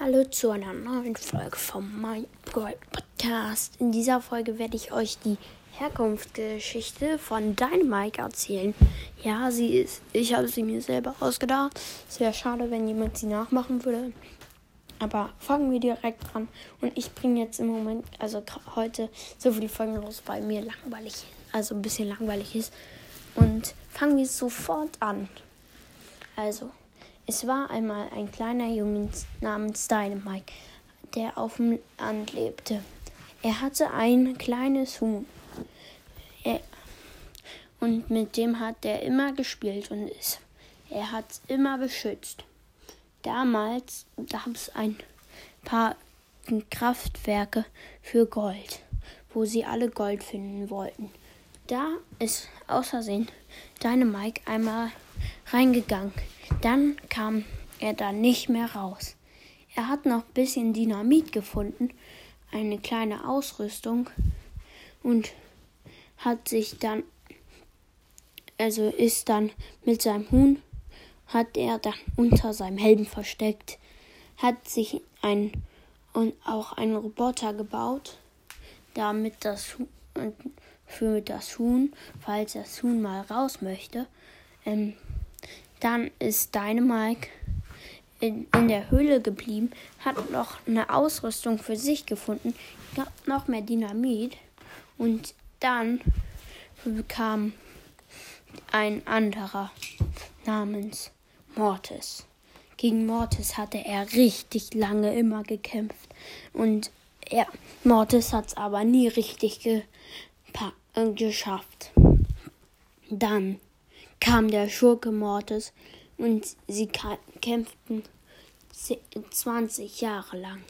Hallo zu einer neuen Folge vom My Boy Podcast. In dieser Folge werde ich euch die Herkunftsgeschichte von Dynamite erzählen. Ja, sie ist, ich habe sie mir selber ausgedacht. Es wäre schade, wenn jemand sie nachmachen würde. Aber fangen wir direkt an. Und ich bringe jetzt im Moment, also heute, so viele Folgen raus, weil mir langweilig, also ein bisschen langweilig ist. Und fangen wir sofort an. Also, es war einmal ein kleiner Junge namens Dynamite, der auf dem Land lebte. Er hatte ein kleines Huhn. Er, und mit dem hat er immer gespielt und es, er hat es immer beschützt. Damals gab es ein paar Kraftwerke für Gold, wo sie alle Gold finden wollten. Da ist außersehen Dynamite einmal reingegangen. Dann kam er da nicht mehr raus. Er hat noch ein bisschen Dynamit gefunden, eine kleine Ausrüstung und hat sich dann, also ist dann mit seinem Huhn, hat er dann unter seinem Helm versteckt, hat sich ein und auch einen Roboter gebaut, damit das für das Huhn, falls das Huhn mal raus möchte, ähm, dann ist Dynamite in, in der Höhle geblieben, hat noch eine Ausrüstung für sich gefunden, gab noch mehr Dynamit und dann kam ein anderer namens Mortis. Gegen Mortis hatte er richtig lange immer gekämpft und er, Mortis hat es aber nie richtig ge geschafft. Dann kam der Schurke Mortis und sie kämpften 20 Jahre lang.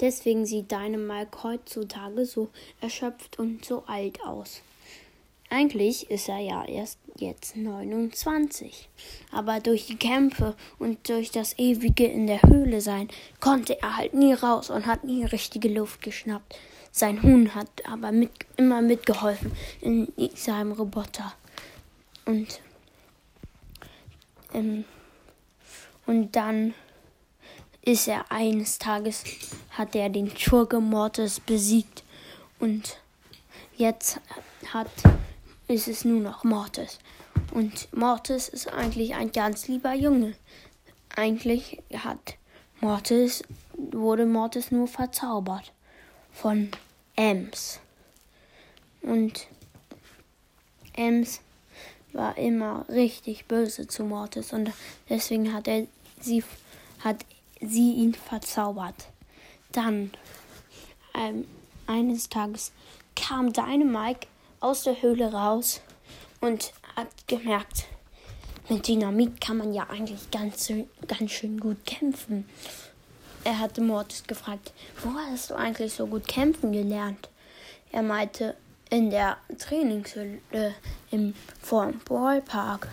Deswegen sieht Dynamite heutzutage so erschöpft und so alt aus. Eigentlich ist er ja erst jetzt 29. Aber durch die Kämpfe und durch das ewige in der Höhle sein, konnte er halt nie raus und hat nie richtige Luft geschnappt. Sein Huhn hat aber mit, immer mitgeholfen in seinem Roboter. Und ähm, und dann ist er eines Tages, hat er den Schurke Mortis besiegt. Und jetzt hat, ist es nur noch Mortis. Und Mortis ist eigentlich ein ganz lieber Junge. Eigentlich hat Mortis, wurde Mortis nur verzaubert von Ems. Und Ems war immer richtig böse zu Mortis und deswegen hat er sie hat sie ihn verzaubert. Dann ähm, eines Tages kam Dynamite aus der Höhle raus und hat gemerkt, mit Dynamit kann man ja eigentlich ganz, ganz schön gut kämpfen. Er hatte Mortis gefragt, wo hast du eigentlich so gut kämpfen gelernt? Er meinte, in der Trainingshülle im vorm Ballpark.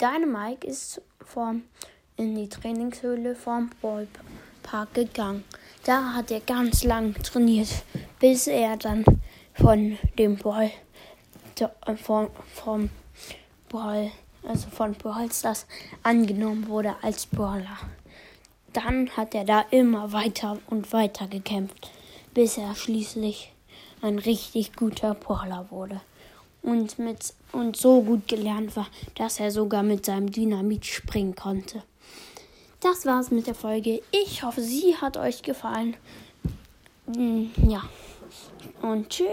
Dynamite ist vorm, in die Trainingshöhle vom Ballpark gegangen. Da hat er ganz lang trainiert, bis er dann von dem Ball, von, vom Ball, also von Ballstars angenommen wurde als Baller. Dann hat er da immer weiter und weiter gekämpft, bis er schließlich ein richtig guter Brawler wurde und, mit, und so gut gelernt war, dass er sogar mit seinem Dynamit springen konnte. Das war's mit der Folge. Ich hoffe, sie hat euch gefallen. Hm, ja. Und tschüss.